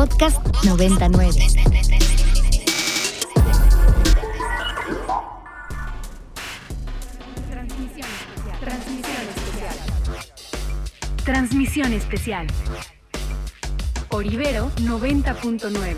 Podcast 99. Transmisión especial. Transmisión especial. Transmisión especial. Orivero 90.9.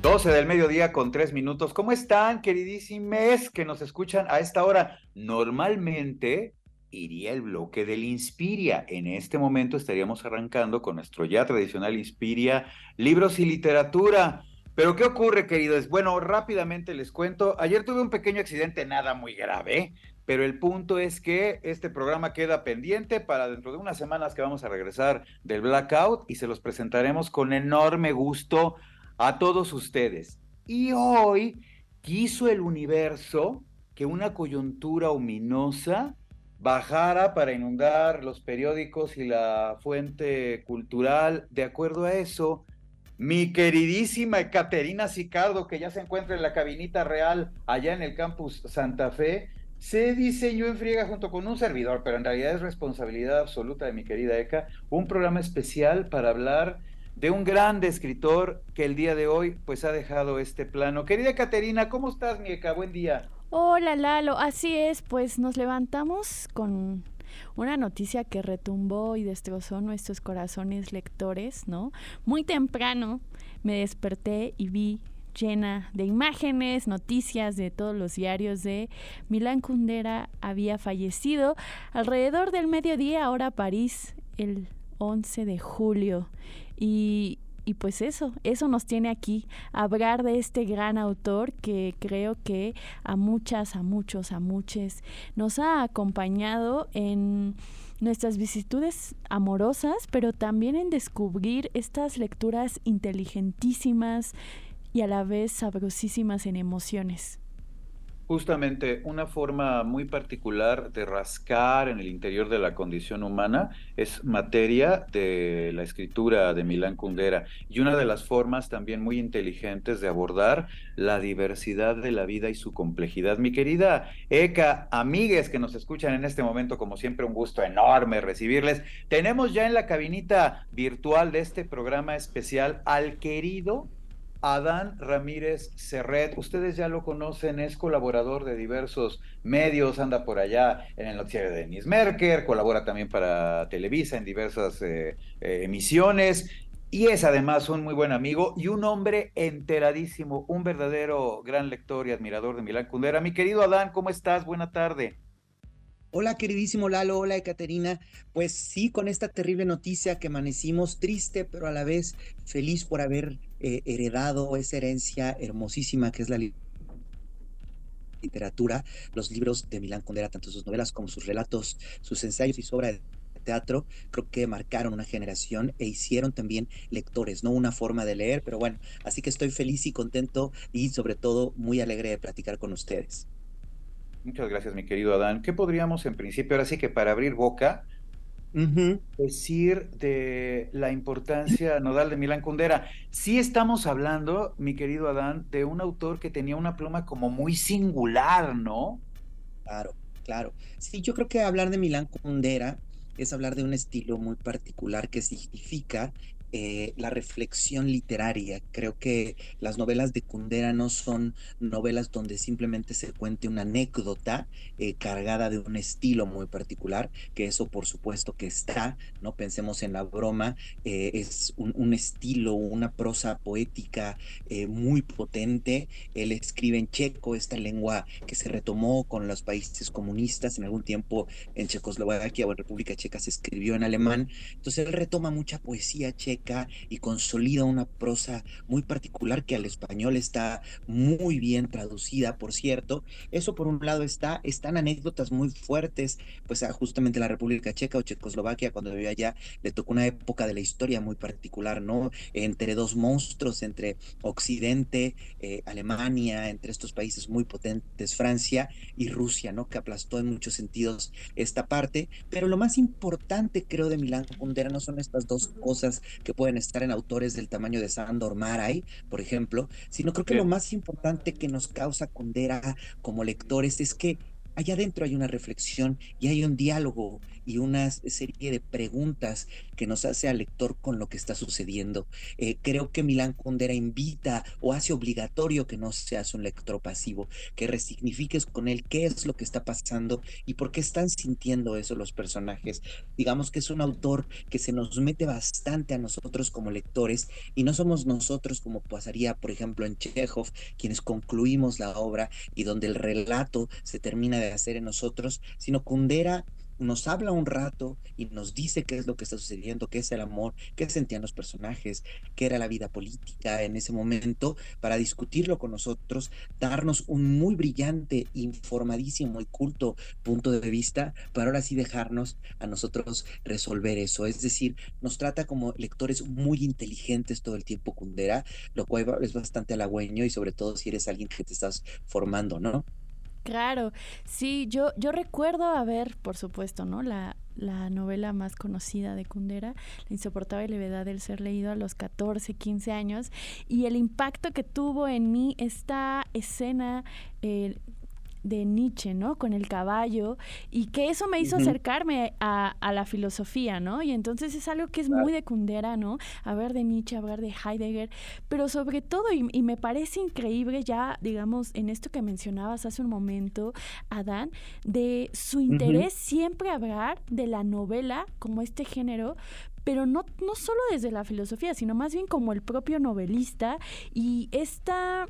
12 del mediodía con tres minutos. ¿Cómo están, queridísimes que nos escuchan a esta hora? Normalmente iría el bloque del Inspiria. En este momento estaríamos arrancando con nuestro ya tradicional Inspiria, libros y literatura. Pero ¿qué ocurre, queridos? Bueno, rápidamente les cuento. Ayer tuve un pequeño accidente, nada muy grave, pero el punto es que este programa queda pendiente para dentro de unas semanas que vamos a regresar del blackout y se los presentaremos con enorme gusto a todos ustedes. Y hoy quiso el universo que una coyuntura ominosa bajara para inundar los periódicos y la fuente cultural. De acuerdo a eso, mi queridísima Caterina Sicardo, que ya se encuentra en la cabinita real allá en el campus Santa Fe, se diseñó en friega junto con un servidor, pero en realidad es responsabilidad absoluta de mi querida Eka, un programa especial para hablar de un gran escritor que el día de hoy pues ha dejado este plano. Querida Caterina, ¿cómo estás, Mieka? Buen día. Hola, Lalo. Así es, pues nos levantamos con una noticia que retumbó y destrozó nuestros corazones lectores, ¿no? Muy temprano me desperté y vi llena de imágenes, noticias de todos los diarios de Milán Kundera había fallecido alrededor del mediodía, ahora París, el 11 de julio. Y, y pues eso, eso nos tiene aquí, hablar de este gran autor que creo que a muchas, a muchos, a muchos nos ha acompañado en nuestras vicitudes amorosas, pero también en descubrir estas lecturas inteligentísimas y a la vez sabrosísimas en emociones. Justamente una forma muy particular de rascar en el interior de la condición humana es materia de la escritura de Milán Kundera y una de las formas también muy inteligentes de abordar la diversidad de la vida y su complejidad. Mi querida Eka, amigues que nos escuchan en este momento, como siempre un gusto enorme recibirles. Tenemos ya en la cabinita virtual de este programa especial al querido Adán Ramírez Serret, ustedes ya lo conocen, es colaborador de diversos medios, anda por allá en el noticiario de Denis Merker, colabora también para Televisa en diversas eh, eh, emisiones y es además un muy buen amigo y un hombre enteradísimo, un verdadero gran lector y admirador de Milán Kundera. Mi querido Adán, ¿cómo estás? Buena tarde. Hola queridísimo Lalo, hola Ekaterina. Pues sí, con esta terrible noticia que amanecimos triste, pero a la vez feliz por haber eh, heredado esa herencia hermosísima que es la literatura, los libros de Milán Kundera, tanto sus novelas como sus relatos, sus ensayos y su obra de teatro, creo que marcaron una generación e hicieron también lectores, no una forma de leer, pero bueno, así que estoy feliz y contento y sobre todo muy alegre de platicar con ustedes. Muchas gracias, mi querido Adán. ¿Qué podríamos en principio, ahora sí que para abrir boca, decir de la importancia nodal de Milán Kundera? Sí estamos hablando, mi querido Adán, de un autor que tenía una pluma como muy singular, ¿no? Claro, claro. Sí, yo creo que hablar de Milán Kundera es hablar de un estilo muy particular que significa eh, la reflexión literaria. Creo que las novelas de Kundera no son novelas donde simplemente se cuente una anécdota eh, cargada de un estilo muy particular, que eso por supuesto que está, ¿no? Pensemos en la broma, eh, es un, un, estilo, una prosa poética muy potente. Él escribe en checo, esta lengua que se retomó con los países comunistas en algún tiempo en Checoslovaquia o en República Checa se escribió en alemán. Entonces él retoma mucha poesía checa y consolida una prosa muy particular que al español está muy bien traducida, por cierto. Eso por un lado está, están anécdotas muy fuertes, pues a justamente la República Checa o Checoslovaquia, cuando vivió allá, le tocó una época de la historia muy particular, ¿no? Entre dos monstruos, entre Occidente, eh, Alemania, entre estos países muy potentes, Francia y Rusia, ¿no? Que aplastó en muchos sentidos esta parte. Pero lo más importante, creo, de Milán Kundera no son estas dos cosas que pueden estar en autores del tamaño de Sandor Maray, por ejemplo, sino creo que lo más importante que nos causa Kundera como lectores es que allá adentro hay una reflexión y hay un diálogo y una serie de preguntas que nos hace al lector con lo que está sucediendo. Eh, creo que Milán Kundera invita o hace obligatorio que no seas un lector pasivo, que resignifiques con él qué es lo que está pasando y por qué están sintiendo eso los personajes. Digamos que es un autor que se nos mete bastante a nosotros como lectores y no somos nosotros como pasaría, por ejemplo, en Chekhov, quienes concluimos la obra y donde el relato se termina de hacer en nosotros, sino Kundera nos habla un rato y nos dice qué es lo que está sucediendo, qué es el amor, qué sentían los personajes, qué era la vida política en ese momento, para discutirlo con nosotros, darnos un muy brillante, informadísimo y culto punto de vista, para ahora sí dejarnos a nosotros resolver eso. Es decir, nos trata como lectores muy inteligentes todo el tiempo, Kundera, lo cual es bastante halagüeño y sobre todo si eres alguien que te estás formando, ¿no? Claro, sí, yo, yo recuerdo haber, por supuesto, ¿no? La, la novela más conocida de Kundera, La insoportable levedad del ser leído a los 14, 15 años, y el impacto que tuvo en mí esta escena eh, de Nietzsche, ¿no? Con el caballo, y que eso me hizo acercarme a, la filosofía, ¿no? Y entonces es algo que es muy de Kundera, ¿no? Hablar de Nietzsche, hablar de Heidegger, pero sobre todo, y, me parece increíble ya, digamos, en esto que mencionabas hace un momento, Adán, de su interés siempre hablar de la novela como este género, pero no, no solo desde la filosofía, sino más bien como el propio novelista y esta...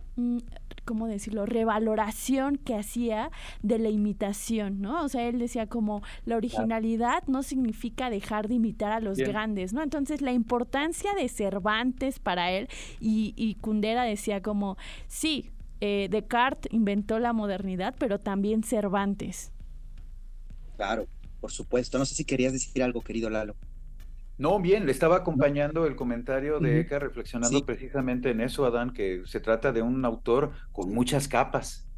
¿cómo decirlo?, revaloración que hacía de la imitación, ¿no? O sea, él decía como la originalidad no significa dejar de imitar a los grandes, ¿no? Entonces, la importancia de Cervantes para él, y, y Kundera decía como, sí, eh, Descartes inventó la modernidad, pero también Cervantes. Claro, por supuesto. No sé si querías decir algo, querido Lalo. No, bien, le estaba acompañando el comentario de Eka reflexionando precisamente en eso, Adán, que se trata de un autor con muchas capas.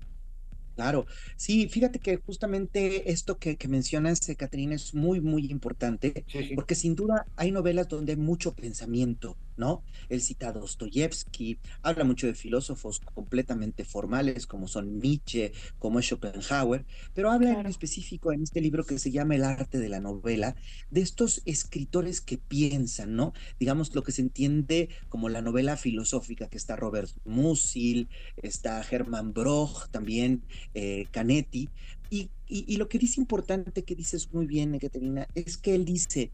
Claro, sí, fíjate que justamente esto que, que mencionas, Catrina, es muy, muy importante, porque sin duda hay novelas donde hay mucho pensamiento, ¿no? Él cita a Dostoyevsky, habla mucho de filósofos completamente formales como son Nietzsche, como es Schopenhauer, pero habla en específico en este libro que se llama El arte de la novela, de estos escritores que piensan, ¿no? Digamos lo que se entiende como la novela filosófica, que está Robert Musil, está Hermann Broch, también eh, Canetti, y, y, lo que dice importante, que dices muy bien, Ekaterina, es que él dice,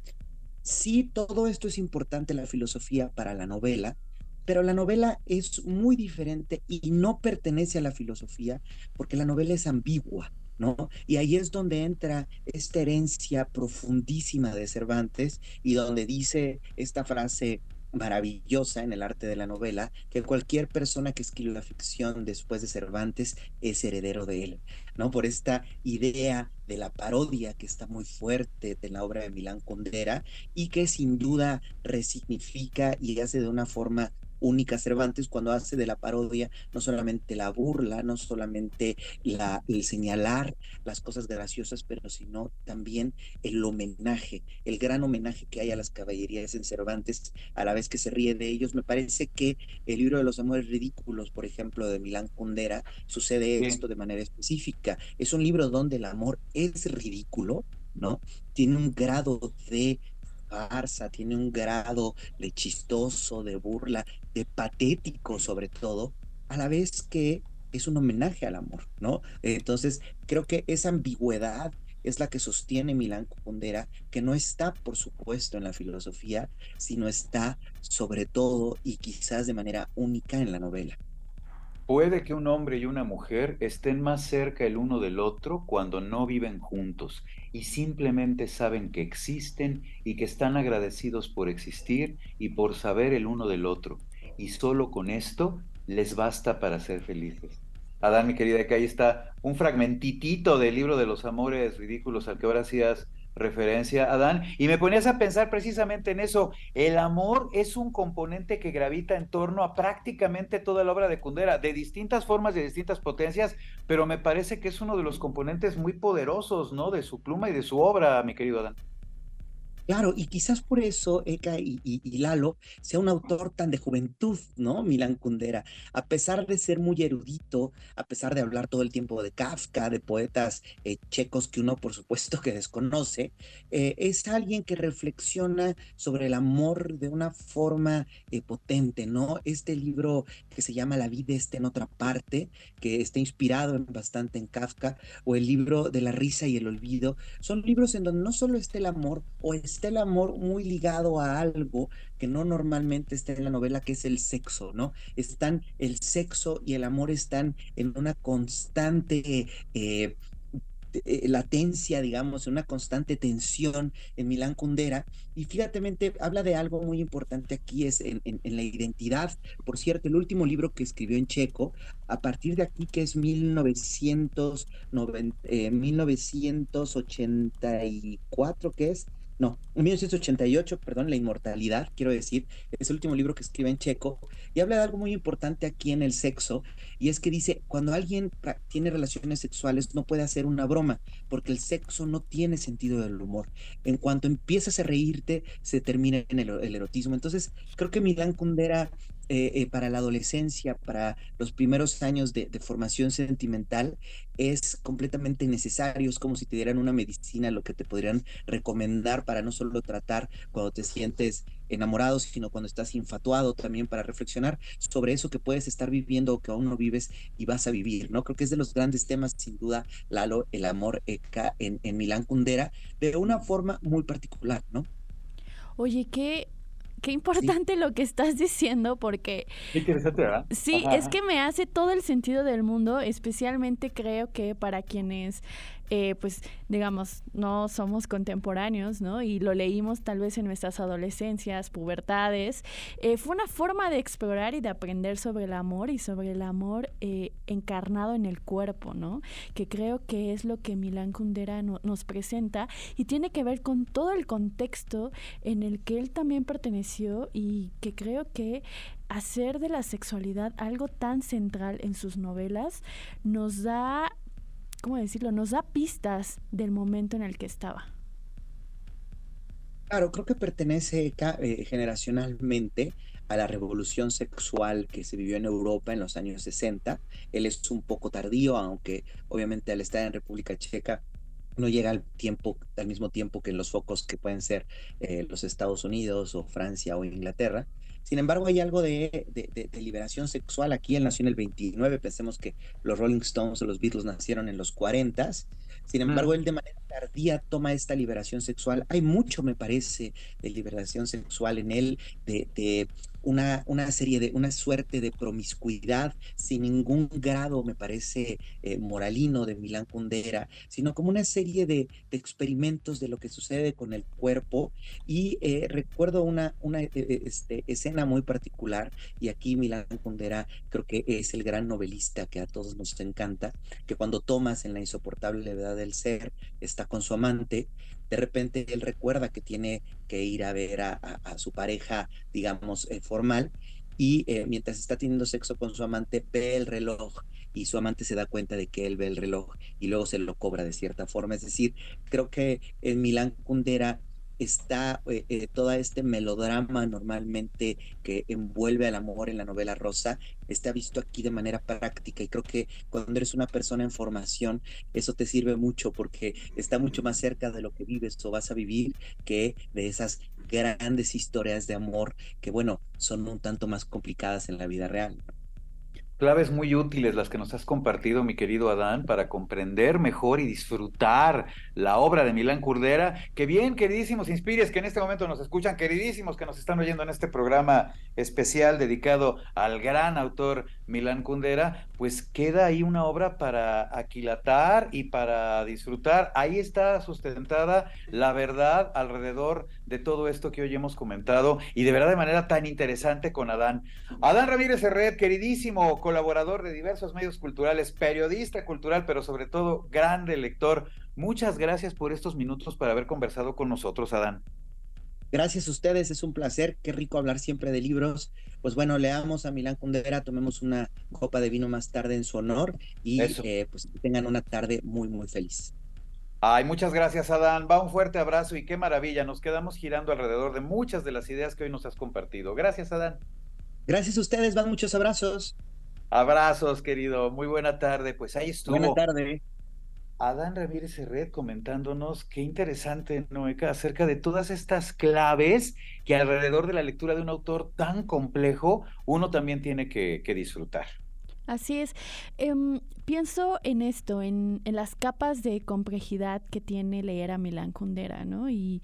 Sí, todo esto es importante, la filosofía para la novela, pero la novela es muy diferente y no pertenece a la filosofía porque la novela es ambigua, ¿no? Y ahí es donde entra esta herencia profundísima de Cervantes y donde dice esta frase maravillosa en el arte de la novela, que cualquier persona que escribe la ficción después de Cervantes es heredero de él, ¿no? Por esta idea de la parodia que está muy fuerte de la obra de Milán Kundera y que sin duda resignifica y hace de una forma única Cervantes cuando hace de la parodia no solamente la burla, no solamente la, el señalar las cosas graciosas, pero sino también el homenaje, el gran homenaje que hay a las caballerías en Cervantes, a la vez que se ríe de ellos. Me parece que el libro de los amores ridículos, por ejemplo, de Milán Kundera, sucede esto de manera específica. Es un libro donde el amor es ridículo, ¿no? Tiene un grado de tiene un grado de chistoso, de burla, de patético sobre todo, a la vez que es un homenaje al amor, ¿no? Entonces, creo que esa ambigüedad es la que sostiene Milán Kundera, que no está, por supuesto, en la filosofía, sino está sobre todo y quizás de manera única en la novela. Puede que un hombre y una mujer estén más cerca el uno del otro cuando no viven juntos y simplemente saben que existen y que están agradecidos por existir y por saber el uno del otro. Y solo con esto les basta para ser felices. Adán, mi querida, que ahí está un fragmentitito del libro de los amores ridículos al que ahora hacías referencia, Adán, y me ponías a pensar precisamente en eso. El amor es un componente que gravita en torno a prácticamente toda la obra de Kundera, de distintas formas, de distintas potencias, pero me parece que es uno de los componentes muy poderosos, ¿no? De su pluma y de su obra, mi querido Adán. Claro, y quizás por eso Eka y, Lalo sea un autor tan de juventud, ¿no? Milan Kundera, a pesar de ser muy erudito, a pesar de hablar todo el tiempo de Kafka, de poetas eh, checos que uno por supuesto que desconoce, eh, es alguien que reflexiona sobre el amor de una forma eh, potente, ¿no? Este libro que se llama La vida está en otra parte, que está inspirado en, bastante en Kafka, o el libro de la risa y el olvido, son libros en donde no solo está el amor o es está el amor muy ligado a algo que no normalmente está en la novela, que es el sexo, ¿no? Están el sexo y el amor están en una constante eh, eh, latencia, digamos, una constante tensión en Milán Kundera. Y fíjate, habla de algo muy importante aquí, es en, la identidad. Por cierto, el último libro que escribió en checo, a partir de aquí, que es 1990, 1984, que es no, en 1988, perdón, La Inmortalidad, quiero decir, es el último libro que escribe en checo, y habla de algo muy importante aquí en el sexo, y es que dice, cuando alguien tiene relaciones sexuales no puede hacer una broma, porque el sexo no tiene sentido del humor. En cuanto empiezas a reírte, se termina en el, erotismo. Entonces, creo que Milán Kundera eh, eh, para la adolescencia, para los primeros años de, formación sentimental, es completamente necesario. Es como si te dieran una medicina, lo que te podrían recomendar para no solo tratar cuando te sientes enamorado, sino cuando estás infatuado también para reflexionar sobre eso que puedes estar viviendo o que aún no vives y vas a vivir, ¿no? Creo que es de los grandes temas, sin duda, Lalo, el amor en, en Milán Kundera, de una forma muy particular, ¿no? Oye, qué qué importante lo que estás diciendo porque... interesante, ¿verdad? Sí, es que me hace todo el sentido del mundo, especialmente creo que para quienes eh, pues digamos, no somos contemporáneos, ¿no? Y lo leímos tal vez en nuestras adolescencias, pubertades. Eh, fue una forma de explorar y de aprender sobre el amor y sobre el amor eh, encarnado en el cuerpo, ¿no? Que creo que es lo que Milán Kundera nos presenta y tiene que ver con todo el contexto en el que él también perteneció y que creo que hacer de la sexualidad algo tan central en sus novelas nos da ¿cómo decirlo? Nos da pistas del momento en el que estaba. Claro, creo que pertenece eh, generacionalmente a la revolución sexual que se vivió en Europa en los años 60. Él es un poco tardío, aunque obviamente al estar en República Checa no llega al tiempo, al mismo tiempo que los focos que pueden ser eh, los Estados Unidos o Francia o Inglaterra. Sin embargo, hay algo de, liberación sexual. Aquí él nació en el 29, pensemos que los Rolling Stones o los Beatles nacieron en los 40. Sin embargo, él de manera tardía toma esta liberación sexual. Hay mucho, me parece, de liberación sexual en él, de, una, una serie de, una suerte de promiscuidad sin ningún grado, me parece, eh, moralino de Milán Kundera, sino como una serie de, experimentos de lo que sucede con el cuerpo. Y eh, recuerdo una, una eh, este, escena muy particular, y aquí Milán Kundera creo que es el gran novelista que a todos nos encanta, que cuando tomas en la insoportable levedad del ser, está con su amante, de repente él recuerda que tiene que ir a ver a, su pareja, digamos, eh, formal, y eh, mientras está teniendo sexo con su amante, ve el reloj y su amante se da cuenta de que él ve el reloj y luego se lo cobra de cierta forma. Es decir, creo que en Milán Kundera está eh, eh, todo este melodrama normalmente que envuelve al amor en la novela rosa, está visto aquí de manera práctica y creo que cuando eres una persona en formación, eso te sirve mucho porque está mucho más cerca de lo que vives o vas a vivir que de esas grandes historias de amor que, bueno, son un tanto más complicadas en la vida real claves muy útiles las que nos has compartido, mi querido Adán, para comprender mejor y disfrutar la obra de Milán Kurdera. Que bien, queridísimos Inspires, que en este momento nos escuchan, queridísimos que nos están oyendo en este programa especial dedicado al gran autor Milán Kundera, pues queda ahí una obra para aquilatar y para disfrutar. Ahí está sustentada la verdad alrededor de todo esto que hoy hemos comentado y de verdad de manera tan interesante con Adán. Adán Ramírez Herred, queridísimo colaborador de diversos medios culturales, periodista cultural, pero sobre todo grande lector. Muchas gracias por estos minutos para haber conversado con nosotros, Adán. Gracias a ustedes, es un placer, qué rico hablar siempre de libros. Pues bueno, leamos a Milán Kundera, tomemos una copa de vino más tarde en su honor y eh, pues tengan una tarde muy, muy feliz. Ay, muchas gracias, Adán. Va un fuerte abrazo y qué maravilla. Nos quedamos girando alrededor de muchas de las ideas que hoy nos has compartido. Gracias, Adán. Gracias a ustedes, van muchos abrazos. Abrazos, querido. Muy buena tarde. Pues ahí estuvo. Buena tarde. Adán Ramírez Serret comentándonos qué interesante, Noeca, acerca de todas estas claves que alrededor de la lectura de un autor tan complejo uno también tiene que, que disfrutar. Así es. Em, pienso en esto, en, en, las capas de complejidad que tiene leer a Milán Kundera, ¿no? Y,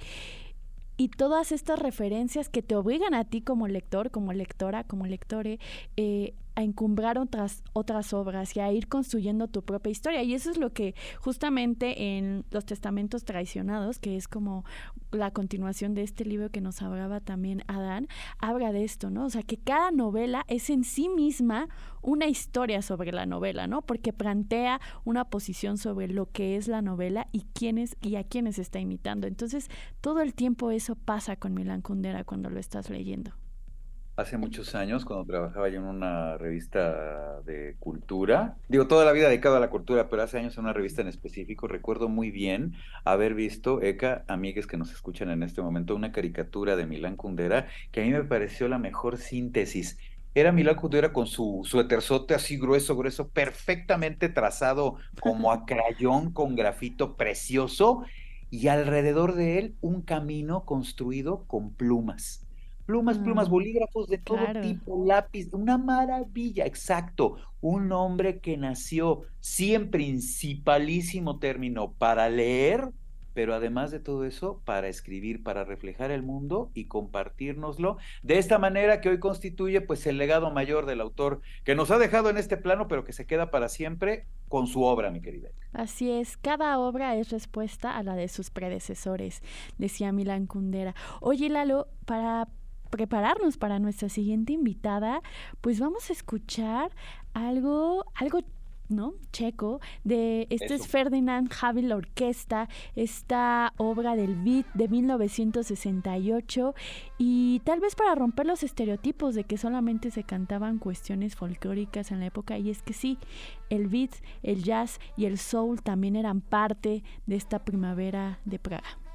y todas estas referencias que te obligan a ti como lector, como lectora, como lectore, eh, a encumbrar otras, otras obras y a ir construyendo tu propia historia. Y eso es lo que justamente en los testamentos traicionados, que es como la continuación de este libro que nos hablaba también Adán, habla de esto, ¿no? O sea, que cada novela es en sí misma una historia sobre la novela, ¿no? Porque plantea una posición sobre lo que es la novela y quiénes y a quiénes está imitando. Entonces, todo el tiempo eso pasa con Milan Kundera cuando lo estás leyendo hace muchos años, cuando trabajaba yo en una revista de cultura, digo, toda la vida dedicado a la cultura, pero hace años en una revista en específico, recuerdo muy bien haber visto, Eka, amigues que nos escuchan en este momento, una caricatura de Milán Kundera, que a mí me pareció la mejor síntesis. Era Milán Kundera con su suéterzote así grueso, grueso, perfectamente trazado como a crayón con grafito precioso, y alrededor de él un camino construido con plumas plumas, plumas, mm, bolígrafos de todo tipo, lápiz, una maravilla, exacto. Un hombre que nació sí en principalísimo término para leer, pero además de todo eso, para escribir, para reflejar el mundo y compartirnoslo de esta manera que hoy constituye pues el legado mayor del autor que nos ha dejado en este plano, pero que se queda para siempre con su obra, mi querida. Así es, cada obra es respuesta a la de sus predecesores, decía Milan Kundera. Oye, Lalo, para prepararnos para nuestra siguiente invitada, pues vamos a escuchar algo, algo ¿no? Checo, de este es Ferdinand Havil Orquesta, esta obra del beat de 1968 y tal vez para romper los estereotipos de que solamente se cantaban cuestiones folclóricas en la época y es que sí, el beat, el jazz y el soul también eran parte de esta primavera de Praga.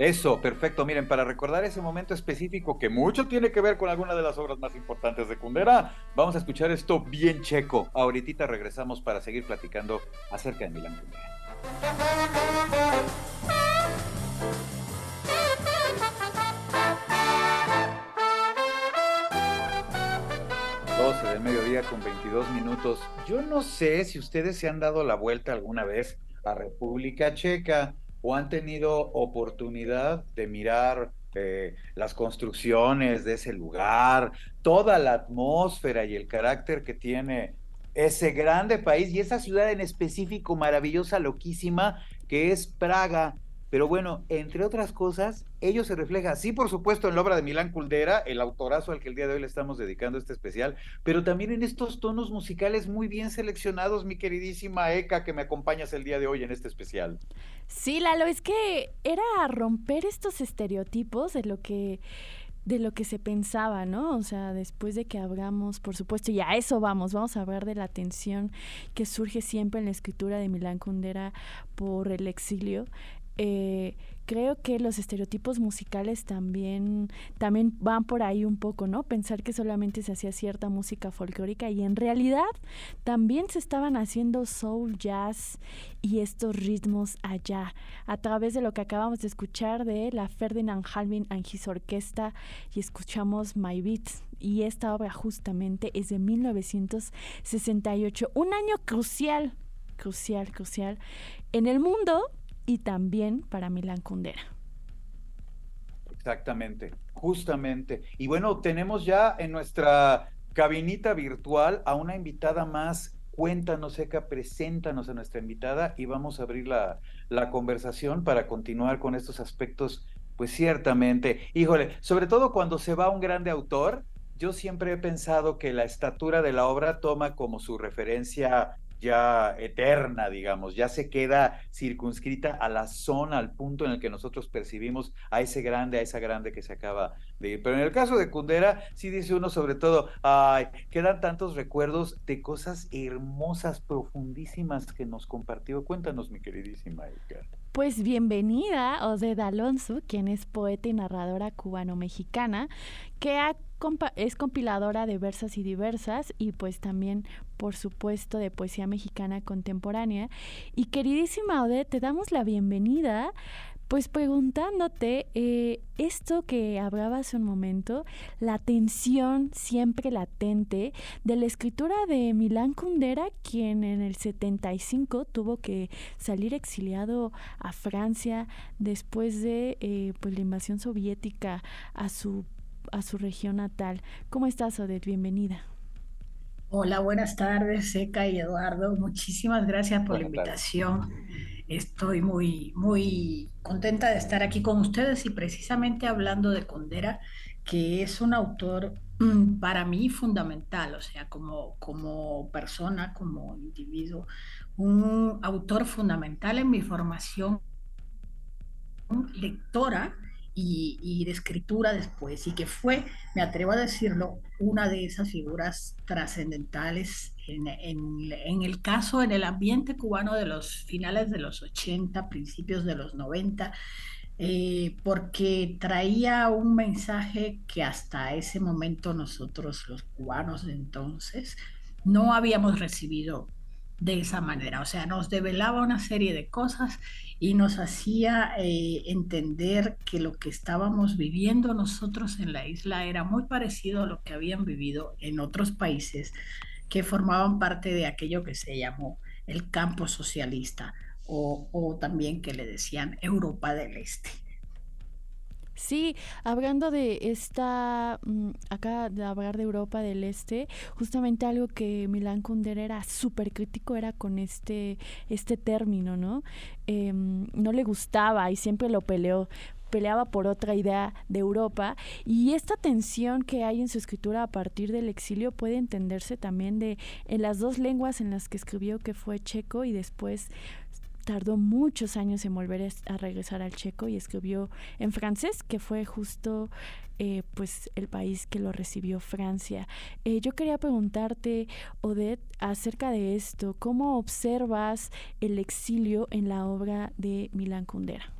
Eso, perfecto. Miren, para recordar ese momento específico que mucho tiene que ver con alguna de las obras más importantes de Kundera, vamos a escuchar esto bien checo. Ahorita regresamos para seguir platicando acerca de Milán Kundera. 12 del mediodía con 22 minutos. Yo no sé si ustedes se han dado la vuelta alguna vez a República Checa o han tenido oportunidad de mirar eh, las construcciones de ese lugar, toda la atmósfera y el carácter que tiene ese grande país y esa ciudad en específico maravillosa, loquísima, que es Praga. Pero bueno, entre otras cosas, ello se refleja, sí, por supuesto, en la obra de Milán Culdera, el autorazo al que el día de hoy le estamos dedicando este especial, pero también en estos tonos musicales muy bien seleccionados, mi queridísima Eka, que me acompañas el día de hoy en este especial. Sí, Lalo, es que era romper estos estereotipos de lo que de lo que se pensaba, ¿no? O sea, después de que hablamos, por supuesto, y a eso vamos, vamos a hablar de la tensión que surge siempre en la escritura de Milán Kundera por el exilio. Eh, creo que los estereotipos musicales también, también van por ahí un poco, ¿no? Pensar que solamente se hacía cierta música folclórica y en realidad también se estaban haciendo soul, jazz y estos ritmos allá, a través de lo que acabamos de escuchar de la Ferdinand Halvin and His Orquesta y escuchamos My Beats. Y esta obra justamente es de 1968, un año crucial, crucial, crucial en el mundo y también para Milán Kundera. Exactamente, justamente. Y bueno, tenemos ya en nuestra cabinita virtual a una invitada más. Cuéntanos, Eka, preséntanos a nuestra invitada y vamos a abrir la, la conversación para continuar con estos aspectos, pues ciertamente, híjole, sobre todo cuando se va un grande autor, yo siempre he pensado que la estatura de la obra toma como su referencia ya eterna, digamos, ya se queda circunscrita a la zona, al punto en el que nosotros percibimos a ese grande, a esa grande que se acaba de ir. Pero en el caso de Kundera, sí dice uno sobre todo, ay, quedan tantos recuerdos de cosas hermosas, profundísimas que nos compartió. Cuéntanos, mi queridísima Edgar. Pues bienvenida, Oded Alonso, quien es poeta y narradora cubano-mexicana, que es compiladora de versas y diversas y pues también, por supuesto, de poesía mexicana contemporánea. Y queridísima Odette, te damos la bienvenida. Pues preguntándote, eh, esto que hablaba hace un momento, la tensión siempre latente de la escritura de Milán Kundera, quien en el 75 tuvo que salir exiliado a Francia después de eh, pues, la invasión soviética a su a su región natal. ¿Cómo estás, Odette? Bienvenida. Hola, buenas tardes, Seca y Eduardo. Muchísimas gracias por la invitación. Estoy muy, muy contenta de estar aquí con ustedes y precisamente hablando de Condera, que es un autor mm, para mí fundamental, o sea, como, como persona, como individuo, un autor fundamental en mi formación lectora y, de escritura después, y que fue, me atrevo a decirlo, una de esas figuras trascendentales en, el caso, en el ambiente cubano de los finales de los 80, principios de los 90, eh, porque traía un mensaje que hasta ese momento nosotros, los cubanos de entonces, no habíamos recibido de esa manera. O sea, nos develaba una serie de cosas y nos hacía eh, entender que lo que estábamos viviendo nosotros en la isla era muy parecido a lo que habían vivido en otros países que formaban parte de aquello que se llamó el campo socialista o, también que le decían Europa del Este. Sí, hablando de esta, mm, acá de hablar de Europa del Este, justamente algo que Milán Kundera era súper crítico era con este, este término, ¿no? Em, no le gustaba y siempre lo peleó peleaba por otra idea de Europa y esta tensión que hay en su escritura a partir del exilio puede entenderse también de en las dos lenguas en las que escribió que fue checo y después tardó muchos años en volver a regresar al checo y escribió en francés, que fue justo eh, pues el país que lo recibió Francia. Eh, yo quería preguntarte, Odette, acerca de esto, ¿cómo observas el exilio en la obra de Milán Kundera?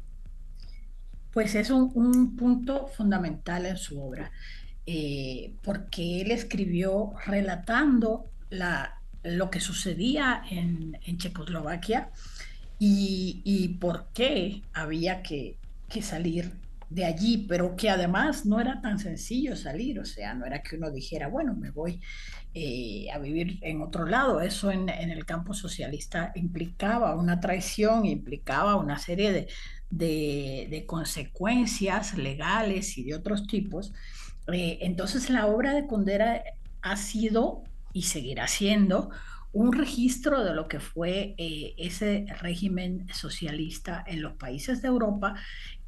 Pues es un, punto fundamental en su obra, eh, porque él escribió relatando la, lo que sucedía en, en Checoslovaquia y, por qué había que, salir de allí, pero que además no era tan sencillo salir, o sea, no era que uno dijera, bueno, me voy eh, a vivir en otro lado, eso en, el campo socialista implicaba una traición, implicaba una serie de, consecuencias legales y de otros tipos. Eh, entonces la obra de Condera ha sido y seguirá siendo un registro de lo que fue eh, ese régimen socialista en los países de Europa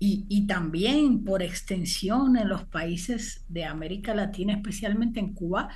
y, también por extensión en los países de América Latina, especialmente en Cuba,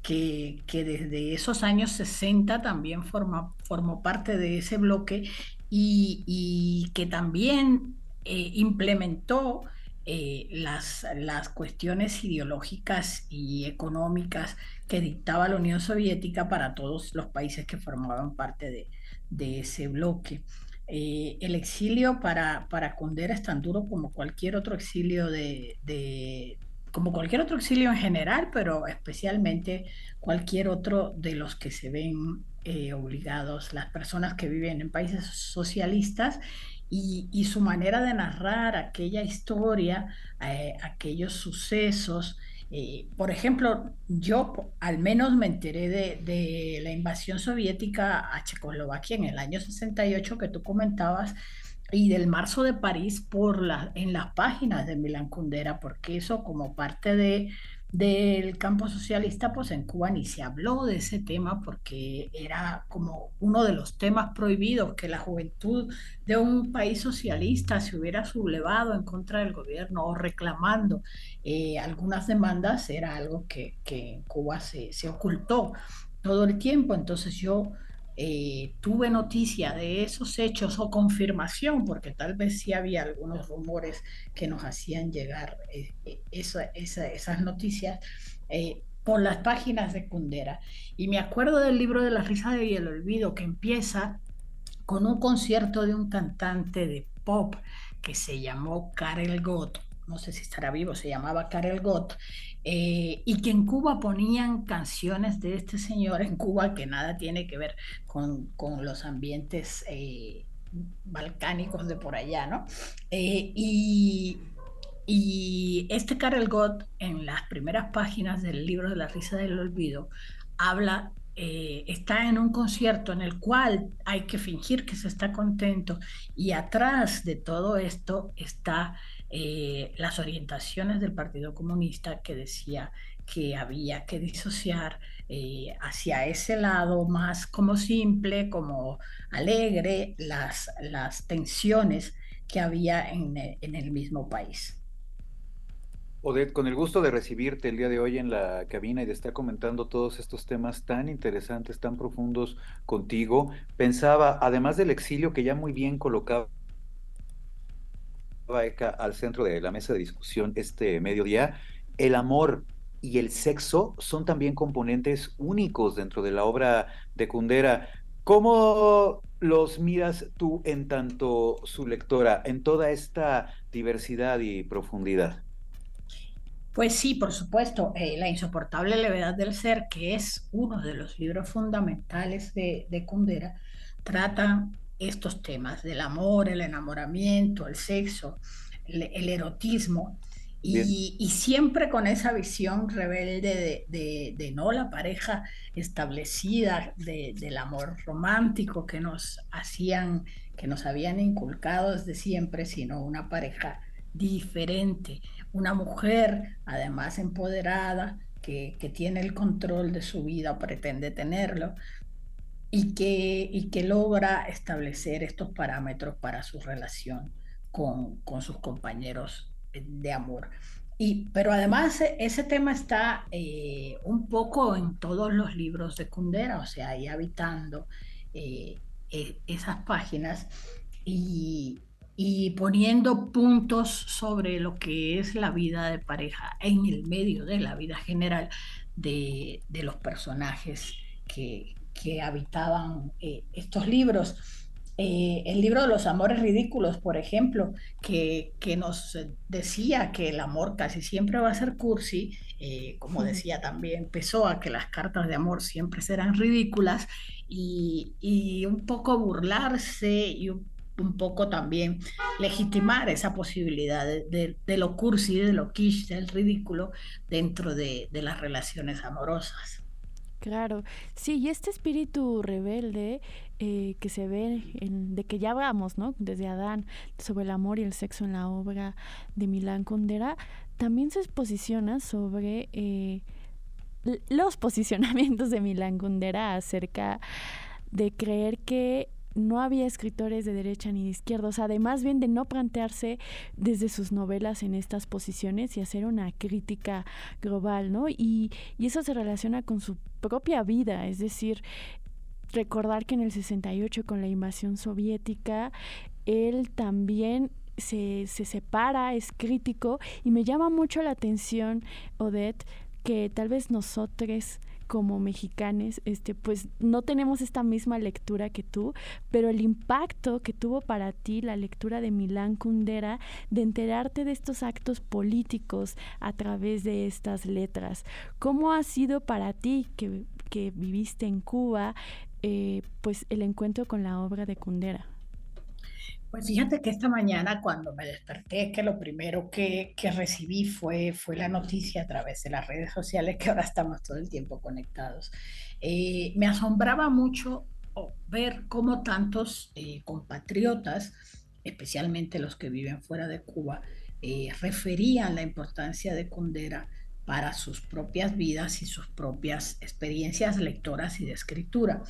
que, desde esos años 60 también forma, formó parte de ese bloque y, que también eh, implementó eh, las, las cuestiones ideológicas y económicas que dictaba la Unión Soviética para todos los países que formaban parte de, de ese bloque. Eh, el exilio para, para Kundera es tan duro como cualquier otro exilio de, de, como cualquier otro exilio en general, pero especialmente cualquier otro de los que se ven eh, obligados, las personas que viven en países socialistas y, su manera de narrar aquella historia, eh, aquellos sucesos. Eh, por ejemplo, yo al menos me enteré de, la invasión soviética a Checoslovaquia en el año 68 que tú comentabas y del marzo de París por la, en las páginas de Milán Kundera, porque eso como parte de, del campo socialista, pues en Cuba ni se habló de ese tema porque era como uno de los temas prohibidos, que la juventud de un país socialista se hubiera sublevado en contra del gobierno o reclamando eh, algunas demandas, era algo que, que en Cuba se, se, ocultó todo el tiempo. Entonces yo eh, tuve noticia de esos hechos o confirmación, porque tal vez sí había algunos rumores que nos hacían llegar eh, eh, esas noticias por las páginas de Kundera. Y me acuerdo del libro de la risa y el olvido que empieza con un concierto de un cantante de pop que se llamó Karel Gott, no sé si estará vivo, se llamaba Karel Gott, eh, y que en Cuba ponían canciones de este señor en Cuba que nada tiene que ver con, los ambientes eh, balcánicos de por allá, ¿no? Eh, y, y, este Karel Gott, en las primeras páginas del libro de la risa del olvido, habla está en un concierto en el cual hay que fingir que se está contento y atrás de todo esto está eh, las orientaciones del Partido Comunista que decía que había que disociar eh, hacia ese lado más como simple, como alegre, las, las tensiones que había en, en el mismo país. Odette, con el gusto de recibirte el día de hoy en la cabina y de estar comentando todos estos temas tan interesantes, tan profundos contigo, pensaba, además del exilio que ya muy bien colocaba al centro de la mesa de discusión este mediodía, el amor y el sexo son también componentes únicos dentro de la obra de Kundera. ¿Cómo los miras tú en tanto su lectora, en toda esta diversidad y profundidad? Pues sí, por supuesto, eh, La insoportable levedad del ser, que es uno de los libros fundamentales de, de Kundera, trata estos temas del amor, el enamoramiento, el sexo, el, erotismo, y, siempre con esa visión rebelde de, no la pareja establecida del amor romántico que nos hacían, que nos habían inculcado desde siempre, sino una pareja diferente, una mujer además empoderada que, que tiene el control de su vida o pretende tenerlo, y que, y que logra establecer estos parámetros para su relación con, con sus compañeros de amor. Y, pero además e, ese tema está eh, un poco en todos los libros de Kundera, o sea, ahí habitando eh, e, esas páginas y, y, poniendo puntos sobre lo que es la vida de pareja en el medio de la vida general de, de los personajes que, que habitaban eh, estos libros. Eh, el libro de los amores ridículos, por ejemplo, que, que, nos decía que el amor casi siempre va a ser cursi, eh, como decía también Pessoa, que las cartas de amor siempre serán ridículas, y, y un poco burlarse y un, poco también legitimar esa posibilidad de, de, lo cursi, de lo quiche, del ridículo dentro de, de las relaciones amorosas. Claro, sí, y este espíritu rebelde eh, que se ve, en, de que ya hablamos, ¿no? Desde Adán, sobre el amor y el sexo en la obra de Milán Kundera, también se posiciona sobre eh, los posicionamientos de Milán Kundera acerca de creer que no había escritores de derecha ni de izquierda, o sea, además bien de no plantearse desde sus novelas en estas posiciones y hacer una crítica global, ¿no? Y, y eso se relaciona con su propia vida, es decir, recordar que en el 68 con la invasión soviética, él también se, se, separa, es crítico y me llama mucho la atención, Odette, que tal vez nosotros como mexicanos, este, pues no tenemos esta misma lectura que tú, pero el impacto que tuvo para ti la lectura de Milán Kundera, de enterarte de estos actos políticos a través de estas letras, ¿cómo ha sido para ti que, que viviste en Cuba, eh, pues el encuentro con la obra de Kundera? Pues fíjate que esta mañana cuando me desperté, que lo primero que, que, recibí fue, fue la noticia a través de las redes sociales, que ahora estamos todo el tiempo conectados. Eh, me asombraba mucho oh, ver cómo tantos eh, compatriotas, especialmente los que viven fuera de Cuba, eh, referían la importancia de Kundera para sus propias vidas y sus propias experiencias lectoras y de escritura.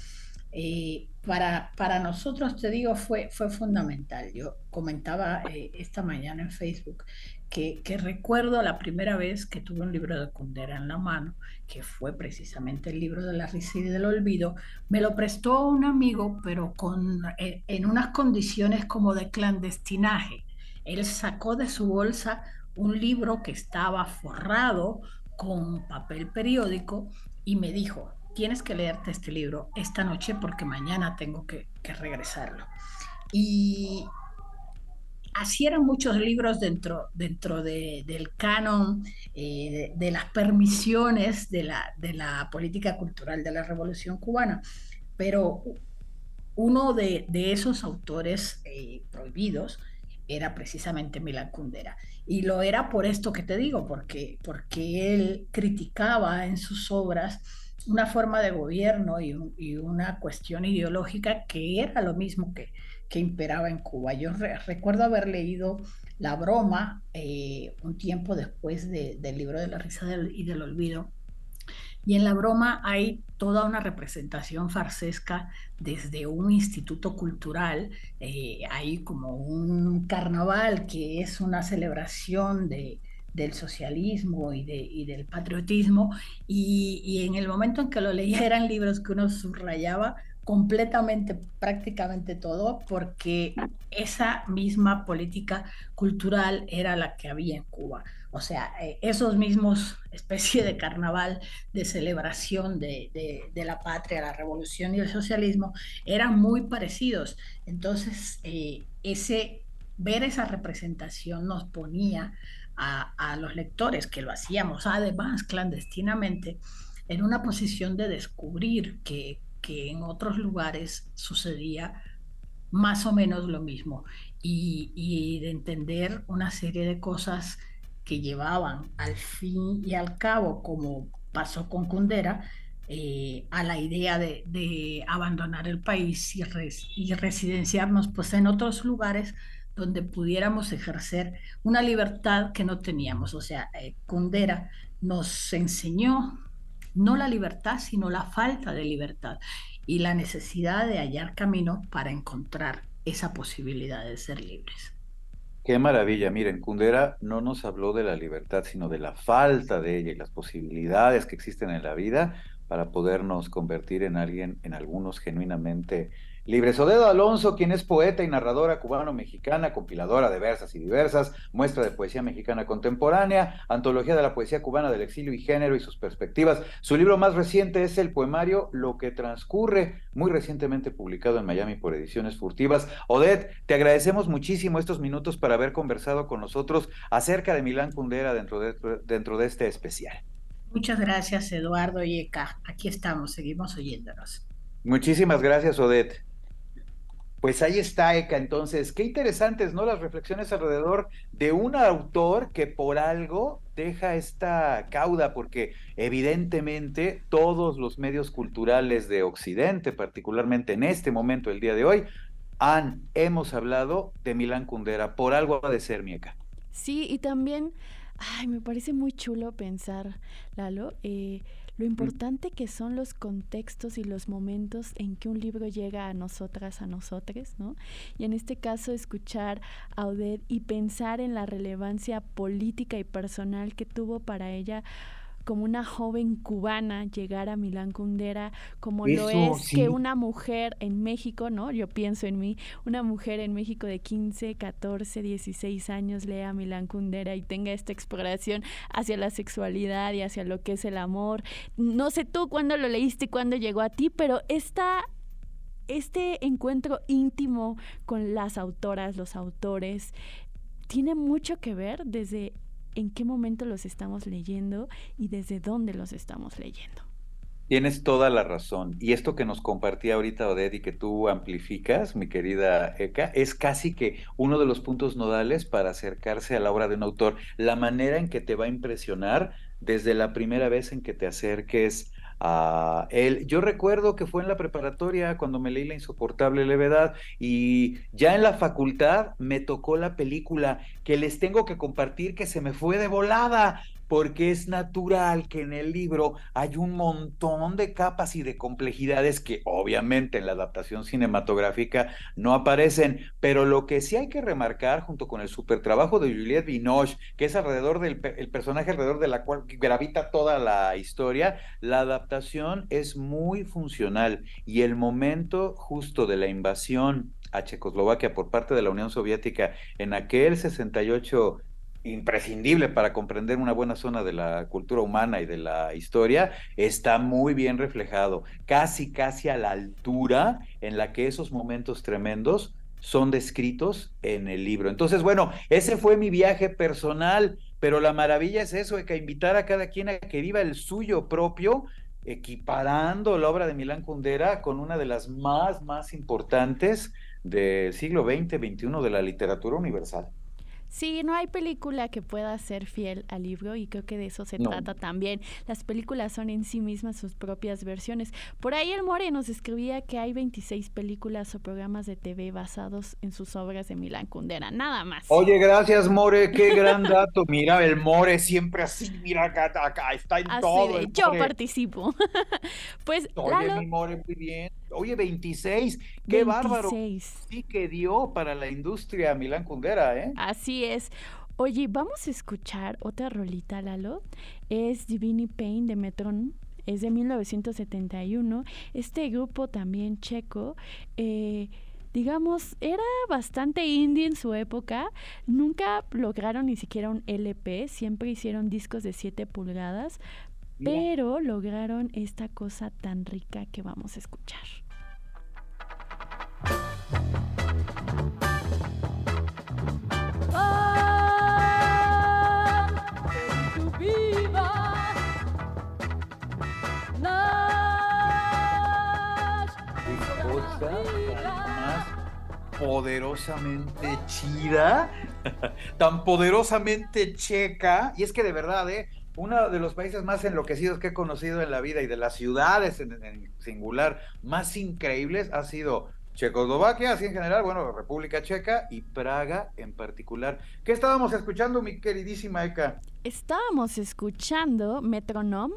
Eh, para, para nosotros, te digo, fue, fue fundamental. Yo comentaba eh, esta mañana en Facebook que, recuerdo la primera vez que tuve un libro de Kundera en la mano, que fue precisamente el libro de la risa y del olvido. Me lo prestó un amigo, pero con, eh, en unas condiciones como de clandestinaje. Él sacó de su bolsa un libro que estaba forrado con papel periódico y me dijo, tienes que leerte este libro esta noche porque mañana tengo que, regresarlo. Y así eran muchos libros dentro, dentro del canon eh, de, las permisiones de la, de la política cultural de la Revolución Cubana. Pero uno de, esos autores eh, prohibidos era precisamente Milán Kundera. Y lo era por esto que te digo, porque, porque él criticaba en sus obras una forma de gobierno y, una cuestión ideológica que era lo mismo que, imperaba en Cuba. Yo recuerdo haber leído La broma eh, un tiempo después del libro de la risa y del olvido. Y en la broma hay toda una representación farsesca desde un instituto cultural, eh, hay como un carnaval que es una celebración de, del socialismo y, de, y del patriotismo, y, y, en el momento en que lo leía eran libros que uno subrayaba completamente, prácticamente todo, porque esa misma política cultural era la que había en Cuba. O sea, eh, esos mismos especie de carnaval de celebración de, de, la patria, la revolución y el socialismo eran muy parecidos. Entonces, eh, ese, ver esa representación nos ponía a, los lectores que lo hacíamos además clandestinamente en una posición de descubrir que, en otros lugares sucedía más o menos lo mismo y, de entender una serie de cosas que llevaban al fin y al cabo, como pasó con Kundera, eh, a la idea de, abandonar el país y, y, residenciarnos pues, en otros lugares donde pudiéramos ejercer una libertad que no teníamos. O sea, eh, Kundera nos enseñó no la libertad, sino la falta de libertad y la necesidad de hallar camino para encontrar esa posibilidad de ser libres. Qué maravilla. Miren, Kundera no nos habló de la libertad, sino de la falta de ella y las posibilidades que existen en la vida para podernos convertir en alguien, en algunos genuinamente Libre Sodedo Alonso, quien es poeta y narradora cubano-mexicana, compiladora de versas y diversas, muestra de poesía mexicana contemporánea, antología de la poesía cubana del exilio y género y sus perspectivas. Su libro más reciente es el poemario Lo que transcurre, muy recientemente publicado en Miami por Ediciones Furtivas. Odette, te agradecemos muchísimo estos minutos para haber conversado con nosotros acerca de Milán Kundera dentro de, dentro de este especial. Muchas gracias, Eduardo y Eka. Aquí estamos, seguimos oyéndonos. Muchísimas gracias, Odette. Pues ahí está, Eka. Entonces, qué interesantes, ¿no? Las reflexiones alrededor de un autor que por algo deja esta cauda, porque evidentemente todos los medios culturales de Occidente, particularmente en este momento, el día de hoy, han, hemos hablado de Milán Kundera. Por algo ha de ser, Mieka. Sí, y también, ay, me parece muy chulo pensar, Lalo, eh, lo importante que son los contextos y los momentos en que un libro llega a nosotras, a nosotres, ¿no? Y en este caso escuchar a Odette y pensar en la relevancia política y personal que tuvo para ella como una joven cubana llegar a Milán Kundera, como lo es que una mujer en México, ¿no? Yo pienso en mí, una mujer en México de 15, 14, 16 años lea a Milán Kundera y tenga esta exploración hacia la sexualidad y hacia lo que es el amor. No sé tú cuándo lo leíste y cuándo llegó a ti, pero esta este encuentro íntimo con las autoras, los autores, tiene mucho que ver desde en qué momento los estamos leyendo y desde dónde los estamos leyendo. Tienes toda la razón. Y esto que nos compartía ahorita Odette y que tú amplificas, mi querida Eka, es casi que uno de los puntos nodales para acercarse a la obra de un autor. La manera en que te va a impresionar desde la primera vez en que te acerques él. Yo recuerdo que fue en la preparatoria cuando me leí La insoportable levedad y ya en la facultad me tocó la película que les tengo que compartir que se me fue de volada porque es natural que en el libro hay un montón de capas y de complejidades que obviamente en la adaptación cinematográfica no aparecen, pero lo que sí hay que remarcar junto con el super trabajo de Juliette Binoche, que es alrededor del el personaje alrededor de la cual gravita toda la historia, la adaptación es muy funcional y el momento justo de la invasión a Checoslovaquia por parte de la Unión Soviética en aquel 68 imprescindible para comprender una buena zona de la cultura humana y de la historia, está muy bien reflejado, casi, casi a la altura en la que esos momentos tremendos son descritos en el libro. Entonces, bueno, ese fue mi viaje personal, pero la maravilla es eso, de que invitar a cada quien a que viva el suyo propio, equiparando la obra de Milán Kundera con una de las más, más importantes del siglo XX, XXI de la literatura universal. Sí, no hay película que pueda ser fiel al libro y creo que de eso se trata también. Las películas son en sí mismas sus propias versiones. Por ahí el More nos escribía que hay 26 películas o programas de TV basados en sus obras de Milán Kundera, nada más. Oye, gracias More, qué gran dato. Mira, el More siempre así, mira acá, acá está en todo. yo participo. pues Oye, mi More, muy bien. Oye, 26, qué bárbaro. Sí que dio para la industria Milán Kundera, ¿eh? Así es. Oye, vamos a escuchar otra rolita, Lalo. Es Divini Pain de Metron. Es de 1971. Este grupo también checo. Eh, digamos, era bastante indie en su época. Nunca lograron ni siquiera un LP, siempre hicieron discos de 7 pulgadas, pero lograron esta cosa tan rica que vamos a escuchar. Poderosamente chida, tan poderosamente checa, y es que de verdad, ¿eh? uno de los países más enloquecidos que he conocido en la vida y de las ciudades en singular más increíbles ha sido Checoslovaquia, así en general, bueno, República Checa y Praga en particular. ¿Qué estábamos escuchando, mi queridísima Eka? Estábamos escuchando Metronom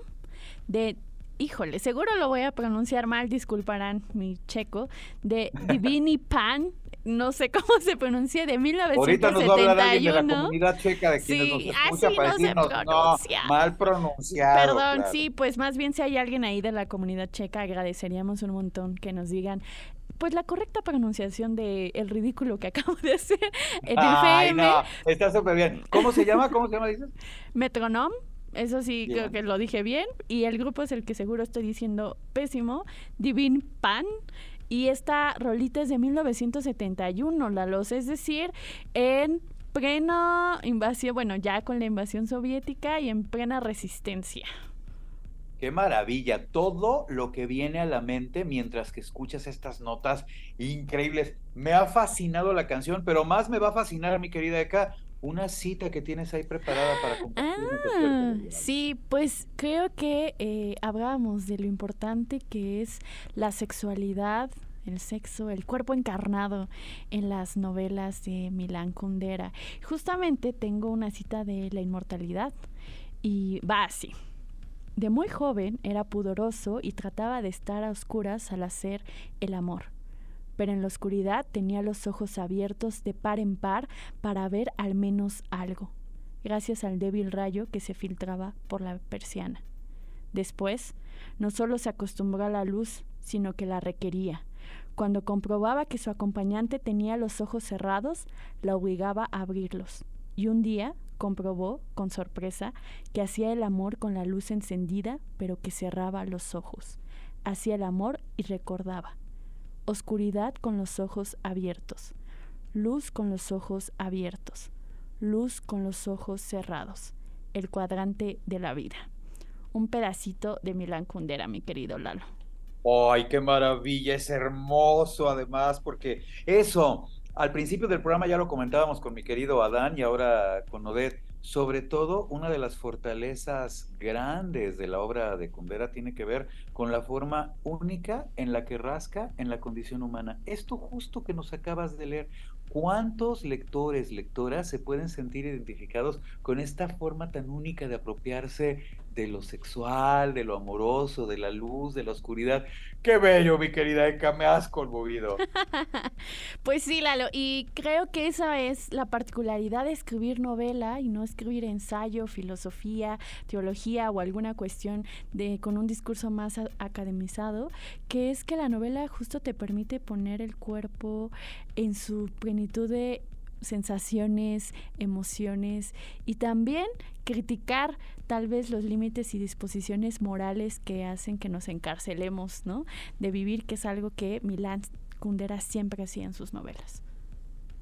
de, híjole, seguro lo voy a pronunciar mal, disculparán mi checo, de Divini Pan, no sé cómo se pronuncia, de 1971. Ahorita nos va a hablar alguien de la comunidad checa de quienes nos escucha para no decirnos, no, mal pronunciado. Perdón, sí, pues más bien si hay alguien ahí de la comunidad checa, agradeceríamos un montón que nos digan pues la correcta pronunciación de el ridículo que acabo de hacer en Ay, No, está súper bien. ¿Cómo se llama? ¿Cómo se llama, dices? Metronom. Eso sí, creo que lo dije bien. Y el grupo es el que seguro estoy diciendo pésimo. Divin Pan. Y esta rolita es de 1971, la los, es decir, en plena invasión, bueno, ya con la invasión soviética y en plena resistencia. Qué maravilla, todo lo que viene a la mente mientras que escuchas estas notas increíbles. Me ha fascinado la canción, pero más me va a fascinar, mi querida Eka, una cita que tienes ahí preparada para compartir. Ah, sí, pues creo que eh, hablábamos de lo importante que es la sexualidad, el sexo, el cuerpo encarnado en las novelas de Milán Kundera. Justamente tengo una cita de la inmortalidad y va así. De muy joven era pudoroso y trataba de estar a oscuras al hacer el amor. Pero en la oscuridad tenía los ojos abiertos de par en par para ver al menos algo, gracias al débil rayo que se filtraba por la persiana. Después, no solo se acostumbró a la luz, sino que la requería. Cuando comprobaba que su acompañante tenía los ojos cerrados, la obligaba a abrirlos. Y un día, comprobó, con sorpresa, que hacía el amor con la luz encendida, pero que cerraba los ojos. Hacía el amor y recordaba. Oscuridad con los ojos abiertos. Luz con los ojos abiertos. Luz con los ojos cerrados. El cuadrante de la vida. Un pedacito de Milán Kundera, mi querido Lalo. ¡Ay, qué maravilla! Es hermoso además, porque eso, al principio del programa ya lo comentábamos con mi querido Adán y ahora con Odette. Sobre todo, una de las fortalezas grandes de la obra de Cumbera tiene que ver con la forma única en la que rasca en la condición humana. Esto justo que nos acabas de leer, ¿Cuántos lectores, lectoras se pueden sentir identificados con esta forma tan única de apropiarse de lo sexual, de lo amoroso, de la luz, de la oscuridad. Qué bello, mi querida Eka, me has conmovido. pues sí, Lalo, y creo que esa es la particularidad de escribir novela y no escribir ensayo, filosofía, teología o alguna cuestión de con un discurso más academizado, que es que la novela justo te permite poner el cuerpo en su plenitud de sensaciones, emociones y también criticar tal vez los límites y disposiciones morales que hacen que nos encarcelemos, ¿no? De vivir, que es algo que Milán Kundera siempre hacía en sus novelas.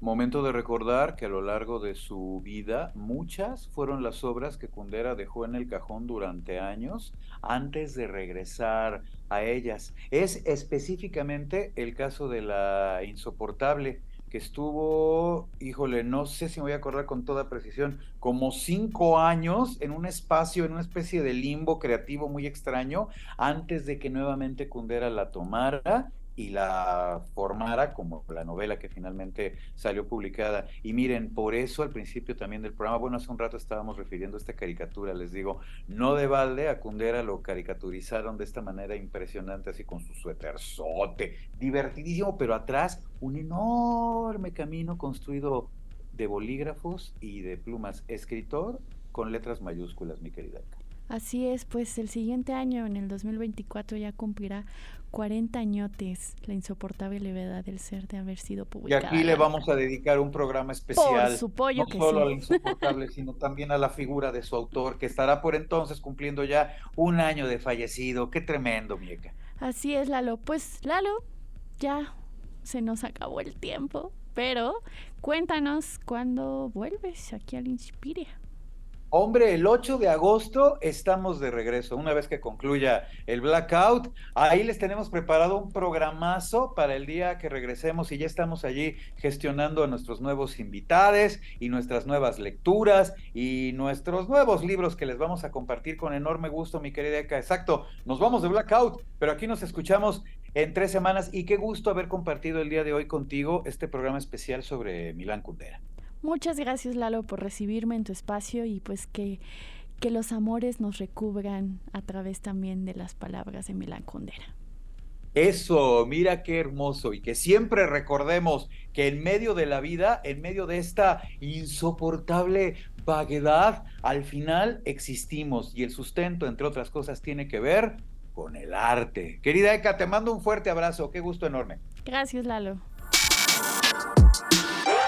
Momento de recordar que a lo largo de su vida muchas fueron las obras que Kundera dejó en el cajón durante años antes de regresar a ellas. Es específicamente el caso de la insoportable, que estuvo, híjole, no sé si me voy a acordar con toda precisión, como cinco años en un espacio, en una especie de limbo creativo muy extraño, antes de que nuevamente Kundera la tomara y la formara como la novela que finalmente salió publicada. Y miren, por eso al principio también del programa, bueno, hace un rato estábamos refiriendo a esta caricatura, les digo, no de balde, a Kundera lo caricaturizaron de esta manera impresionante, así con su suéterzote, divertidísimo, pero atrás un enorme camino construido de bolígrafos y de plumas. Escritor con letras mayúsculas, mi querida. Así es, pues el siguiente año, en el 2024, ya cumplirá 40 añotes la insoportable levedad del ser de haber sido publicada. Y aquí le vamos a dedicar un programa especial. Por supuesto no solo a la insoportable, sino también a la figura de su autor, que estará por entonces cumpliendo ya un año de fallecido. Qué tremendo, Mieca. Así es, Lalo. Pues, Lalo, ya se nos acabó el tiempo, pero cuéntanos cuándo vuelves aquí al Inspiria. Hombre, el 8 de agosto estamos de regreso, una vez que concluya el blackout. Ahí les tenemos preparado un programazo para el día que regresemos y ya estamos allí gestionando a nuestros nuevos invitados y nuestras nuevas lecturas y nuestros nuevos libros que les vamos a compartir con enorme gusto, mi querida Eka. Exacto, nos vamos de blackout, pero aquí nos escuchamos en tres semanas y qué gusto haber compartido el día de hoy contigo este programa especial sobre Milán Kundera. Muchas gracias Lalo por recibirme en tu espacio y pues que, que los amores nos recubran a través también de las palabras de Milán Kundera. Eso, mira qué hermoso y que siempre recordemos que en medio de la vida, en medio de esta insoportable vaguedad, al final existimos y el sustento, entre otras cosas, tiene que ver con el arte. Querida Eka, te mando un fuerte abrazo, qué gusto enorme. Gracias, Lalo.